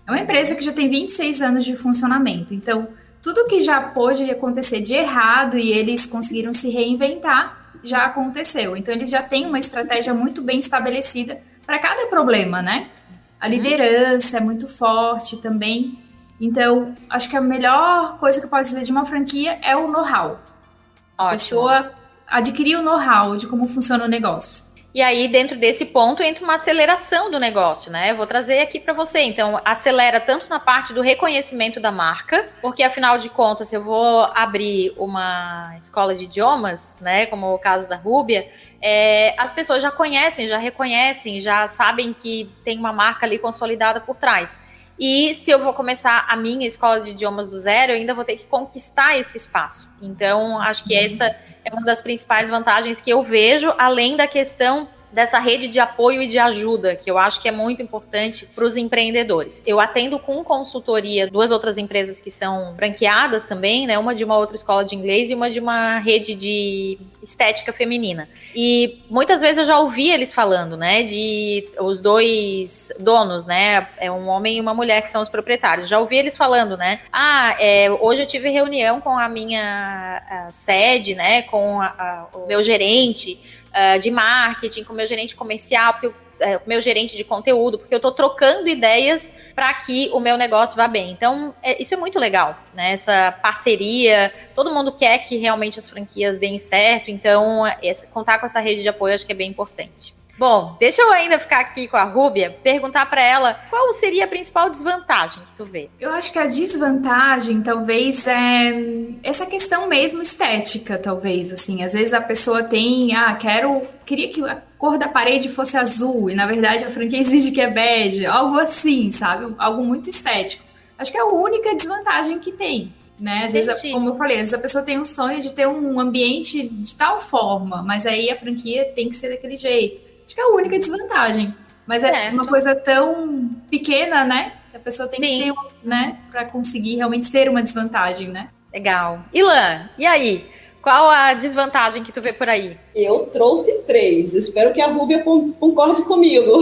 é uma empresa que já tem 26 anos de funcionamento. Então, tudo que já pôde acontecer de errado e eles conseguiram se reinventar, já aconteceu. Então, eles já têm uma estratégia muito bem estabelecida para cada problema, né? A liderança é muito forte também. Então, acho que a melhor coisa que eu posso dizer de uma franquia é o know-how. A pessoa adquirir o know-how de como funciona o negócio.
E aí, dentro desse ponto, entra uma aceleração do negócio, né? Eu vou trazer aqui para você. Então, acelera tanto na parte do reconhecimento da marca, porque afinal de contas, se eu vou abrir uma escola de idiomas, né? Como o caso da Rúbia, é, as pessoas já conhecem, já reconhecem, já sabem que tem uma marca ali consolidada por trás. E se eu vou começar a minha escola de idiomas do zero, eu ainda vou ter que conquistar esse espaço. Então, acho que essa é uma das principais vantagens que eu vejo, além da questão dessa rede de apoio e de ajuda, que eu acho que é muito importante para os empreendedores. Eu atendo com consultoria duas outras empresas que são branqueadas também, né? Uma de uma outra escola de inglês e uma de uma rede de estética feminina. E muitas vezes eu já ouvi eles falando, né? De os dois donos, né? É um homem e uma mulher que são os proprietários. Já ouvi eles falando, né? Ah, é, hoje eu tive reunião com a minha a sede, né? Com a, a, o meu gerente uh, de marketing, com o meu gerente comercial, porque eu é, meu gerente de conteúdo, porque eu estou trocando ideias para que o meu negócio vá bem. Então, é, isso é muito legal, né? Essa parceria, todo mundo quer que realmente as franquias deem certo, então, esse, contar com essa rede de apoio acho que é bem importante. Bom, deixa eu ainda ficar aqui com a Rúbia, perguntar para ela qual seria a principal desvantagem que tu vê.
Eu acho que a desvantagem talvez é essa questão mesmo estética, talvez assim. Às vezes a pessoa tem, ah, quero, queria que a cor da parede fosse azul e na verdade a franquia (laughs) exige que é bege, algo assim, sabe? Algo muito estético. Acho que é a única desvantagem que tem. Né? Às vezes, como eu falei, às vezes a pessoa tem um sonho de ter um ambiente de tal forma, mas aí a franquia tem que ser daquele jeito. Acho que é a única desvantagem. Mas é, é. uma coisa tão pequena, né? A pessoa tem Sim. que ter, né? Para conseguir realmente ser uma desvantagem, né?
Legal. Ilan, e aí? Qual a desvantagem que tu vê por aí?
Eu trouxe três. Espero que a Rúbia concorde comigo.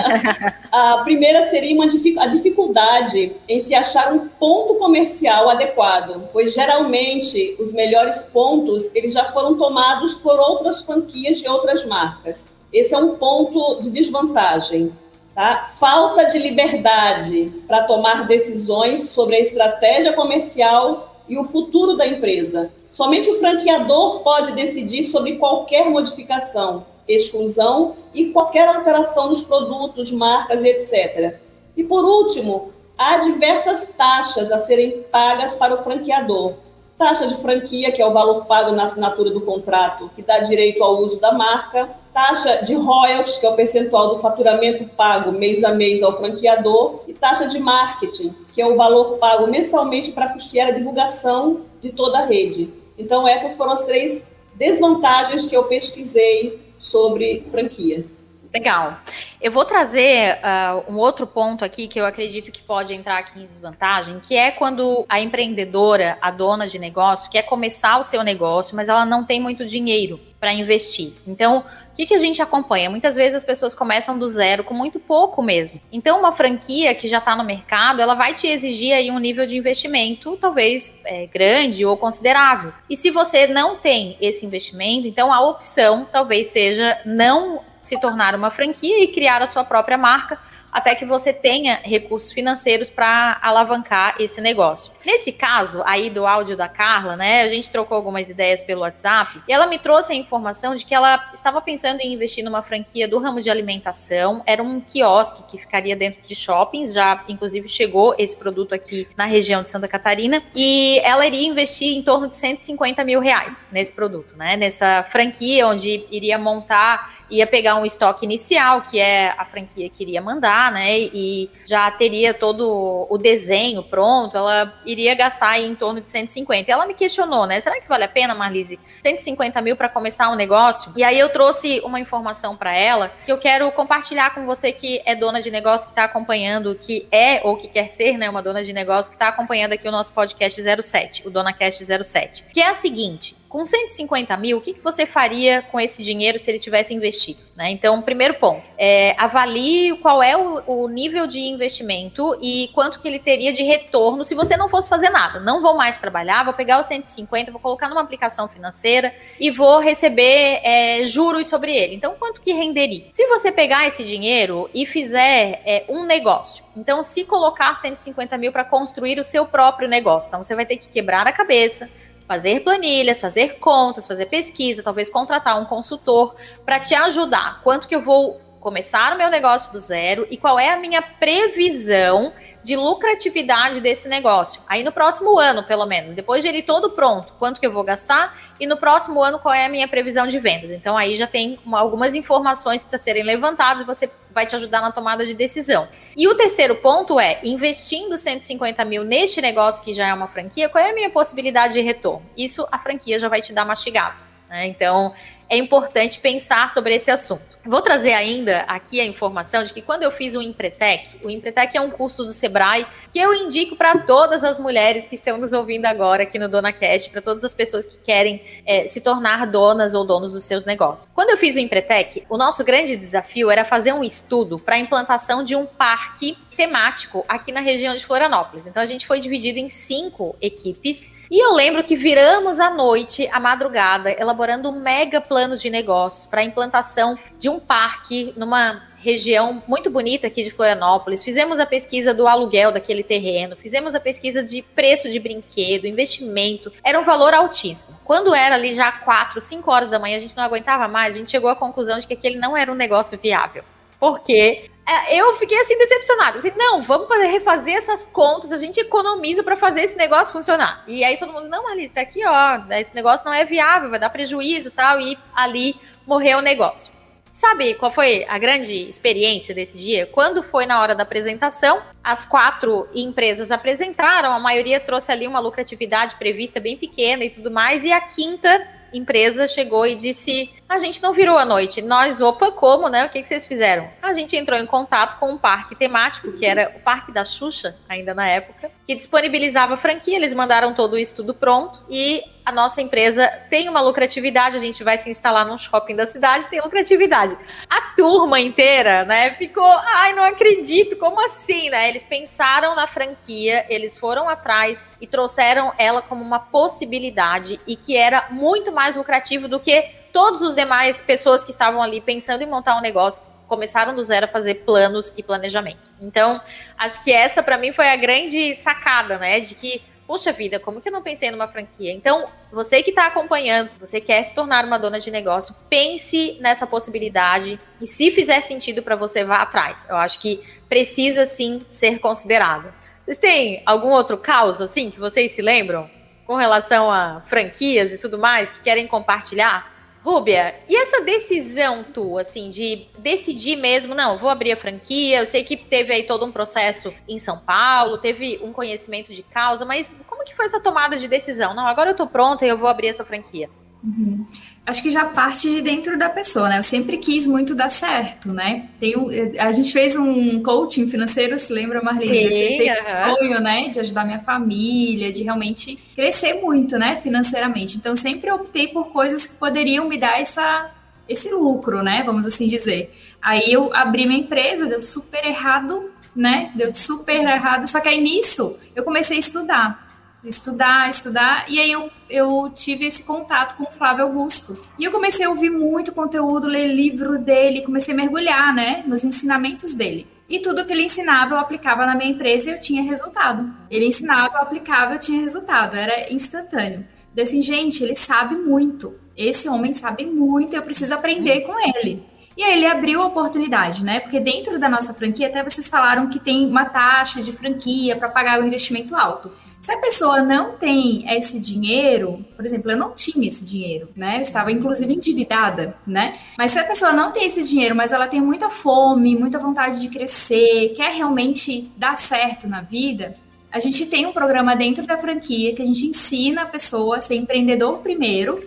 (laughs) a primeira seria uma, a dificuldade em se achar um ponto comercial adequado, pois geralmente os melhores pontos eles já foram tomados por outras franquias de outras marcas. Esse é um ponto de desvantagem. Tá? Falta de liberdade para tomar decisões sobre a estratégia comercial e o futuro da empresa. Somente o franqueador pode decidir sobre qualquer modificação, exclusão e qualquer alteração nos produtos, marcas, etc. E por último, há diversas taxas a serem pagas para o franqueador. Taxa de franquia, que é o valor pago na assinatura do contrato, que dá direito ao uso da marca taxa de royalties, que é o percentual do faturamento pago mês a mês ao franqueador, e taxa de marketing, que é o valor pago mensalmente para custear a divulgação de toda a rede. Então, essas foram as três desvantagens que eu pesquisei sobre franquia.
Legal. Eu vou trazer uh, um outro ponto aqui que eu acredito que pode entrar aqui em desvantagem, que é quando a empreendedora, a dona de negócio, quer começar o seu negócio, mas ela não tem muito dinheiro para investir. Então, o que, que a gente acompanha? Muitas vezes as pessoas começam do zero com muito pouco mesmo. Então, uma franquia que já está no mercado, ela vai te exigir aí um nível de investimento talvez é, grande ou considerável. E se você não tem esse investimento, então a opção talvez seja não se tornar uma franquia e criar a sua própria marca até que você tenha recursos financeiros para alavancar esse negócio. Nesse caso aí do áudio da Carla, né, a gente trocou algumas ideias pelo WhatsApp e ela me trouxe a informação de que ela estava pensando em investir numa franquia do ramo de alimentação. Era um quiosque que ficaria dentro de shoppings, já inclusive chegou esse produto aqui na região de Santa Catarina e ela iria investir em torno de 150 mil reais nesse produto, né, nessa franquia onde iria montar ia pegar um estoque inicial, que é a franquia que iria mandar, né? E já teria todo o desenho pronto, ela iria gastar aí em torno de 150. Ela me questionou, né? Será que vale a pena, Marlise? 150 mil para começar um negócio? E aí eu trouxe uma informação para ela que eu quero compartilhar com você que é dona de negócio, que está acompanhando, que é ou que quer ser, né, uma dona de negócio, que está acompanhando aqui o nosso podcast 07, o DonaCast 07. Que é a seguinte: com 150 mil, o que, que você faria com esse dinheiro se ele tivesse investido? Né? Então, primeiro ponto, é, avalie qual é o, o, nível de investimento e quanto que ele teria de retorno se você não fosse fazer nada. Não vou mais trabalhar, vou pegar os 150, vou colocar numa aplicação financeira e vou receber é, juros sobre ele. Então, quanto que renderia? Se você pegar esse dinheiro e fizer é, um negócio, então se colocar 150 mil para construir o seu próprio negócio, então você vai ter que quebrar a cabeça, fazer planilhas, fazer contas, fazer pesquisa, talvez contratar um consultor para te ajudar. Quanto que eu vou começar o meu negócio do zero e qual é a minha previsão de lucratividade desse negócio. Aí no próximo ano, pelo menos, depois de ele todo pronto, quanto que eu vou gastar e no próximo ano qual é a minha previsão de vendas. Então aí já tem algumas informações para serem levantadas você vai te ajudar na tomada de decisão. E o terceiro ponto é, investindo 150 mil neste negócio que já é uma franquia, qual é a minha possibilidade de retorno? Isso a franquia já vai te dar mastigado. Né? Então é importante pensar sobre esse assunto. Vou trazer ainda aqui a informação de que quando eu fiz o Empretec, o Empretec é um curso do Sebrae que eu indico para todas as mulheres que estão nos ouvindo agora aqui no Dona Cast, para todas as pessoas que querem é, se tornar donas ou donos dos seus negócios. Quando eu fiz o Empretec, o nosso grande desafio era fazer um estudo para a implantação de um parque temático aqui na região de Florianópolis. Então a gente foi dividido em cinco equipes e eu lembro que viramos à noite, à madrugada, elaborando um mega plano de negócios para a implantação de um parque numa região muito bonita aqui de Florianópolis. Fizemos a pesquisa do aluguel daquele terreno, fizemos a pesquisa de preço de brinquedo, investimento. Era um valor altíssimo. Quando era ali já 4, 5 horas da manhã, a gente não aguentava mais, a gente chegou à conclusão de que aquele não era um negócio viável. Porque eu fiquei assim decepcionada. Assim, não, vamos fazer, refazer essas contas, a gente economiza para fazer esse negócio funcionar. E aí todo mundo, não, Alice, tá aqui, ó, esse negócio não é viável, vai dar prejuízo tal, e ali morreu o negócio. Sabe qual foi a grande experiência desse dia? Quando foi na hora da apresentação, as quatro empresas apresentaram, a maioria trouxe ali uma lucratividade prevista bem pequena e tudo mais, e a quinta empresa chegou e disse: a gente não virou a noite. Nós, opa, como, né? O que, que vocês fizeram? A gente entrou em contato com um parque temático, que era o Parque da Xuxa, ainda na época, que disponibilizava franquia. Eles mandaram todo isso tudo pronto e a nossa empresa tem uma lucratividade. A gente vai se instalar num shopping da cidade, tem lucratividade. A turma inteira, né, ficou, ai, não acredito, como assim, né? Eles pensaram na franquia, eles foram atrás e trouxeram ela como uma possibilidade e que era muito mais lucrativo do que todos os demais pessoas que estavam ali pensando em montar um negócio começaram do zero a fazer planos e planejamento. Então, acho que essa para mim foi a grande sacada, né, de que Puxa vida, como que eu não pensei numa franquia? Então, você que está acompanhando, você quer se tornar uma dona de negócio, pense nessa possibilidade e se fizer sentido para você, vá atrás. Eu acho que precisa sim ser considerado. Vocês têm algum outro caos assim que vocês se lembram com relação a franquias e tudo mais que querem compartilhar? Rúbia, e essa decisão tua, assim, de decidir mesmo, não, vou abrir a franquia, eu sei que teve aí todo um processo em São Paulo, teve um conhecimento de causa, mas como que foi essa tomada de decisão? Não, agora eu tô pronta e eu vou abrir essa franquia.
Uhum. Acho que já parte de dentro da pessoa, né? Eu sempre quis muito dar certo, né? Tem um, a gente fez um coaching financeiro, se lembra, Marlene? Sim, eu uhum. sonho, né? De ajudar minha família, de realmente crescer muito, né? Financeiramente. Então, sempre optei por coisas que poderiam me dar essa, esse lucro, né? Vamos assim dizer. Aí eu abri minha empresa, deu super errado, né? Deu super errado. Só que aí nisso eu comecei a estudar estudar, estudar, e aí eu, eu tive esse contato com o Flávio Augusto. E eu comecei a ouvir muito conteúdo, ler livro dele, comecei a mergulhar, né, nos ensinamentos dele. E tudo que ele ensinava eu aplicava na minha empresa e eu tinha resultado. Ele ensinava, eu aplicava, eu tinha resultado, era instantâneo. Eu assim, gente, ele sabe muito. Esse homem sabe muito, eu preciso aprender com ele. E aí ele abriu a oportunidade, né? Porque dentro da nossa franquia, até vocês falaram que tem uma taxa de franquia para pagar o investimento alto. Se a pessoa não tem esse dinheiro, por exemplo, eu não tinha esse dinheiro, né? Eu estava inclusive endividada, né? Mas se a pessoa não tem esse dinheiro, mas ela tem muita fome, muita vontade de crescer, quer realmente dar certo na vida, a gente tem um programa dentro da franquia que a gente ensina a pessoa a ser empreendedor primeiro,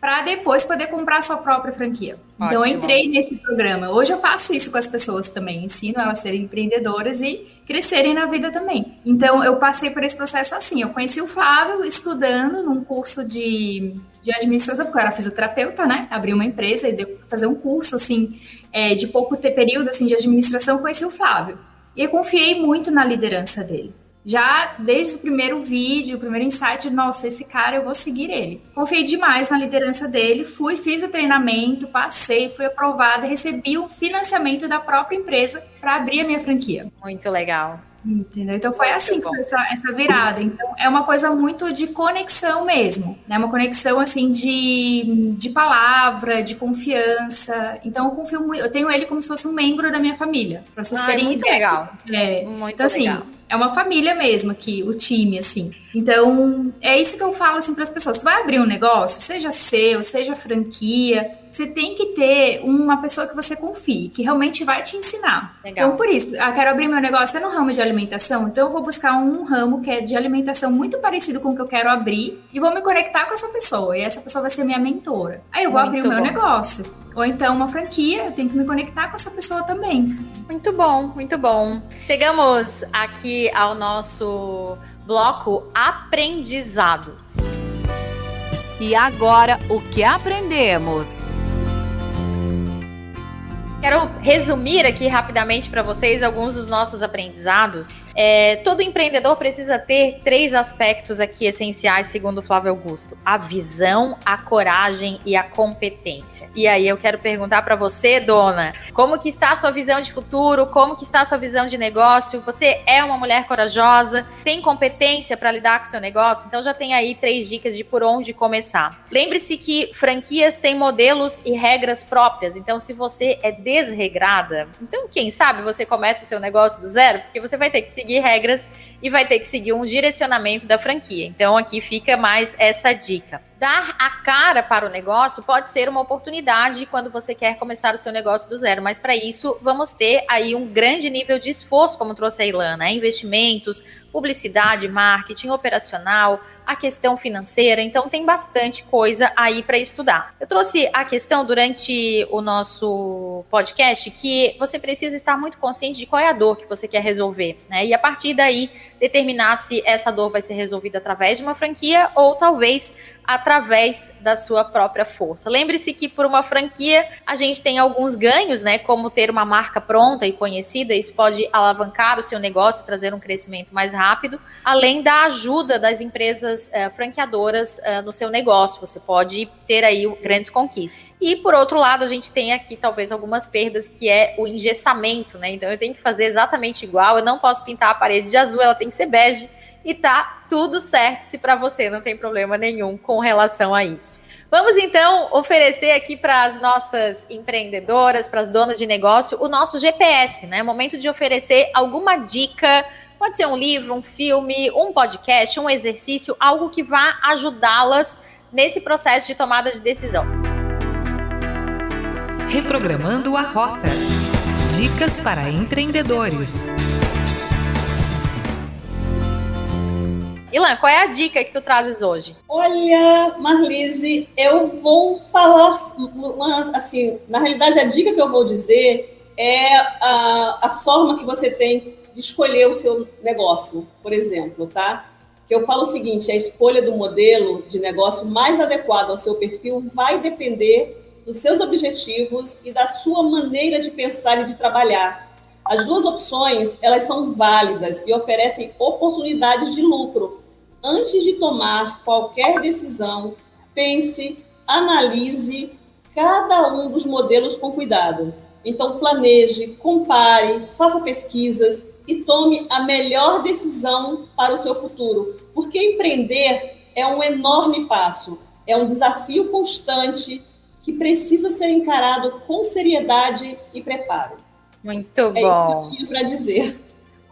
para depois poder comprar a sua própria franquia. Ótimo. Então, eu entrei nesse programa. Hoje eu faço isso com as pessoas também, ensino elas a serem empreendedoras e crescerem na vida também. Então, eu passei por esse processo assim. Eu conheci o Flávio estudando num curso de, de administração, porque eu era fisioterapeuta, né? Abri uma empresa e deu fazer um curso, assim, é, de pouco período, assim, de administração. Conheci o Flávio. E eu confiei muito na liderança dele. Já desde o primeiro vídeo, o primeiro insight, nossa, esse cara eu vou seguir ele. Confiei demais na liderança dele, fui, fiz o treinamento, passei, fui aprovada, recebi o financiamento da própria empresa para abrir a minha franquia.
Muito legal.
Entendeu? Então foi assim que essa, essa virada. Então é uma coisa muito de conexão mesmo, né? Uma conexão assim de, de palavra, de confiança. Então eu confio muito, eu tenho ele como se fosse um membro da minha família, para vocês terem
muito
ideia.
legal.
É.
Muito
Então assim,
legal.
É uma família mesmo aqui, o time assim. Então é isso que eu falo assim para as pessoas. Tu vai abrir um negócio, seja seu, seja franquia, você tem que ter uma pessoa que você confie, que realmente vai te ensinar.
Legal.
Então, por isso, ah, quero abrir meu negócio é no ramo de alimentação, então eu vou buscar um ramo que é de alimentação muito parecido com o que eu quero abrir e vou me conectar com essa pessoa. E essa pessoa vai ser minha mentora. Aí eu vou
Muito
abrir o meu
bom.
negócio. Ou então uma franquia, eu tenho que me conectar com essa pessoa também.
Muito bom, muito bom. Chegamos aqui ao nosso bloco aprendizados.
E agora, o que aprendemos?
Quero resumir aqui rapidamente para vocês alguns dos nossos aprendizados. É, todo empreendedor precisa ter três aspectos aqui essenciais, segundo Flávio Augusto: a visão, a coragem e a competência. E aí eu quero perguntar para você, dona, como que está a sua visão de futuro? Como que está a sua visão de negócio? Você é uma mulher corajosa? Tem competência para lidar com o seu negócio? Então já tem aí três dicas de por onde começar. Lembre-se que franquias têm modelos e regras próprias. Então, se você é desregrada, então quem sabe você começa o seu negócio do zero, porque você vai ter que seguir regras e vai ter que seguir um direcionamento da franquia. Então, aqui fica mais essa dica. Dar a cara para o negócio pode ser uma oportunidade quando você quer começar o seu negócio do zero, mas para isso vamos ter aí um grande nível de esforço, como trouxe a Ilana, né? investimentos, publicidade, marketing operacional, a questão financeira, então tem bastante coisa aí para estudar. Eu trouxe a questão durante o nosso podcast que você precisa estar muito consciente de qual é a dor que você quer resolver, né? E a partir daí determinar se essa dor vai ser resolvida através de uma franquia ou talvez através da sua própria força. Lembre-se que por uma franquia a gente tem alguns ganhos, né? Como ter uma marca pronta e conhecida, isso pode alavancar o seu negócio, trazer um crescimento mais rápido, além da ajuda das empresas eh, franqueadoras eh, no seu negócio. Você pode ter aí grandes conquistas. E por outro lado, a gente tem aqui talvez algumas perdas, que é o engessamento, né? Então eu tenho que fazer exatamente igual, eu não posso pintar a parede de azul, ela tem que ser bege e tá tudo certo se para você não tem problema nenhum com relação a isso. Vamos então oferecer aqui para as nossas empreendedoras, para as donas de negócio, o nosso GPS, né? Momento de oferecer alguma dica, pode ser um livro, um filme, um podcast, um exercício, algo que vá ajudá-las nesse processo de tomada de decisão.
Reprogramando a rota. Dicas para empreendedores.
Ilan, qual é a dica que tu trazes hoje?
Olha, Marlise, eu vou falar, assim, na realidade a dica que eu vou dizer é a, a forma que você tem de escolher o seu negócio, por exemplo, tá? Que eu falo o seguinte, a escolha do modelo de negócio mais adequado ao seu perfil vai depender dos seus objetivos e da sua maneira de pensar e de trabalhar. As duas opções, elas são válidas e oferecem oportunidades de lucro. Antes de tomar qualquer decisão, pense, analise cada um dos modelos com cuidado. Então, planeje, compare, faça pesquisas e tome a melhor decisão para o seu futuro. Porque empreender é um enorme passo, é um desafio constante que precisa ser encarado com seriedade e preparo.
Muito
É isso que eu
bom.
tinha para dizer.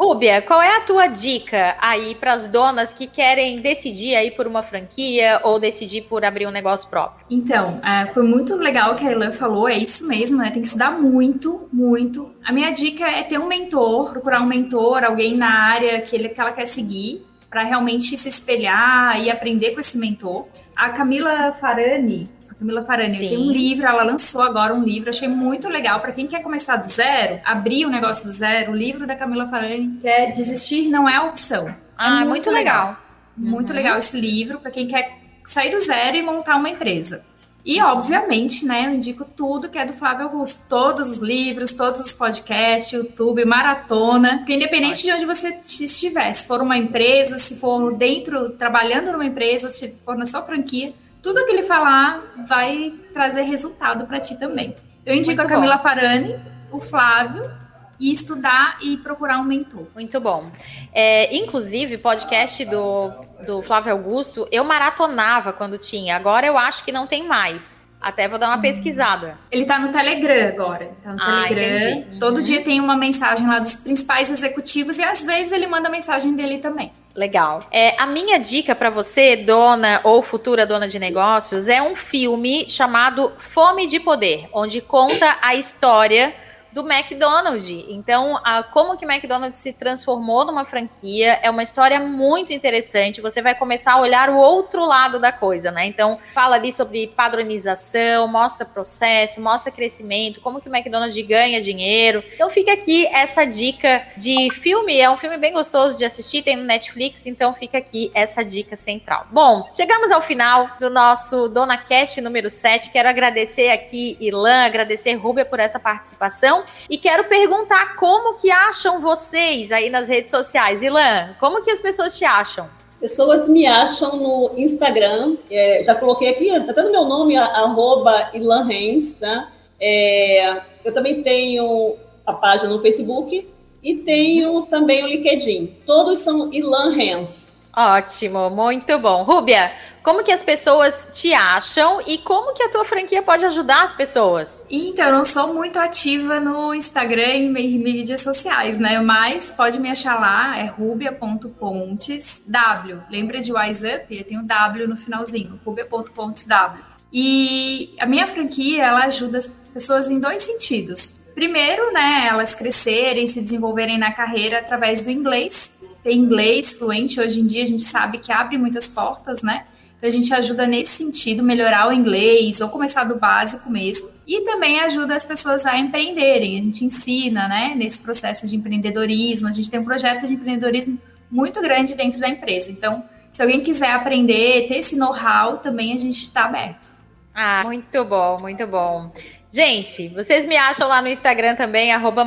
Rúbia, qual é a tua dica aí para as donas que querem decidir aí por uma franquia ou decidir por abrir um negócio próprio?
Então, é, foi muito legal o que a Elan falou, é isso mesmo, né? Tem que estudar muito, muito. A minha dica é ter um mentor, procurar um mentor, alguém na área que, ele, que ela quer seguir, para realmente se espelhar e aprender com esse mentor. A Camila Farani, Camila Farani,
Sim.
tem um livro, ela lançou agora um livro, achei muito legal para quem quer começar do zero, abrir o negócio do zero. O livro da Camila Farani que é Desistir não é opção.
Ah,
muito
muito legal.
Muito
Uhum.
legal esse livro para quem quer sair do zero e montar uma empresa. E, obviamente, né, eu indico tudo que é do Flávio Augusto. Todos os livros, todos os podcasts, YouTube, maratona. Porque independente de onde você estiver, se for uma empresa, se for dentro, trabalhando numa empresa, se for na sua franquia, tudo que ele falar vai trazer resultado para ti também. Eu indico
Muito
a Camila Farani, o Flávio e estudar e procurar um mentor.
Muito bom. É, inclusive, podcast do, do Flávio Augusto, eu maratonava quando tinha. Agora eu acho que não tem mais. Até vou dar uma hum. pesquisada.
Ele tá no Telegram agora. Tá no ah, Telegram. Entendi. Todo uhum. dia tem uma mensagem lá dos principais executivos e às vezes ele manda mensagem dele também.
Legal. É, a minha dica para você, dona ou futura dona de negócios, é um filme chamado Fome de Poder, onde conta a história do McDonald's. Então, a, como que o McDonald's se transformou numa franquia é uma história muito interessante. Você vai começar a olhar o outro lado da coisa, né? Então, fala ali sobre padronização, mostra processo, mostra crescimento, como que o McDonald's ganha dinheiro. Então, fica aqui essa dica de filme. É um filme bem gostoso de assistir, tem no Netflix, então fica aqui essa dica central. Bom, chegamos ao final do nosso Dona Cast número 7. Quero agradecer aqui Ilan, agradecer Rúbia por essa participação e quero perguntar como que acham vocês aí nas redes sociais. Ilan, como que as pessoas te acham?
As pessoas me acham no Instagram, é, já coloquei aqui, até no meu nome, arroba Ilan Reis, né? É, eu também tenho a página no Facebook e tenho também o LinkedIn. Todos são Ilan Rens.
Ótimo, muito bom. Rúbia, como que as pessoas te acham e como que a tua franquia pode ajudar as pessoas?
Então, eu não sou muito ativa no Instagram e mídias sociais, né? Mas pode me achar lá, é rubia.pontes, W. Lembra de Wise Up? Tem um W no finalzinho, rubia.pontes, W. E a minha franquia, ela ajuda as pessoas em dois sentidos. Primeiro, né, elas crescerem, se desenvolverem na carreira através do inglês. Ter inglês fluente, hoje em dia a gente sabe que abre muitas portas, né? Então a gente ajuda nesse sentido, melhorar o inglês ou começar do básico mesmo. E também ajuda as pessoas a empreenderem. A gente ensina, né, nesse processo de empreendedorismo. A gente tem um projeto de empreendedorismo muito grande dentro da empresa. Então, se alguém quiser aprender, ter esse know-how, também a gente está aberto.
Ah, muito bom, muito bom. Gente, vocês me acham lá no Instagram também, arroba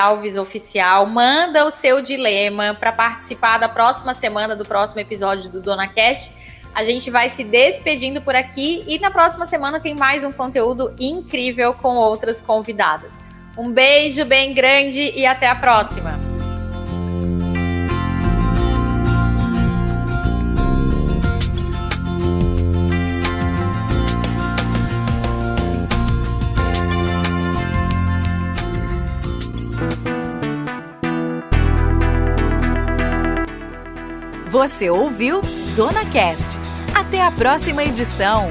Alves Oficial. Manda o seu dilema para participar da próxima semana, do próximo episódio do Dona Cash. A gente vai se despedindo por aqui e na próxima semana tem mais um conteúdo incrível com outras convidadas. Um beijo bem grande e até a próxima!
Você ouviu Dona Cast. Até a próxima edição.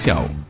Comercial.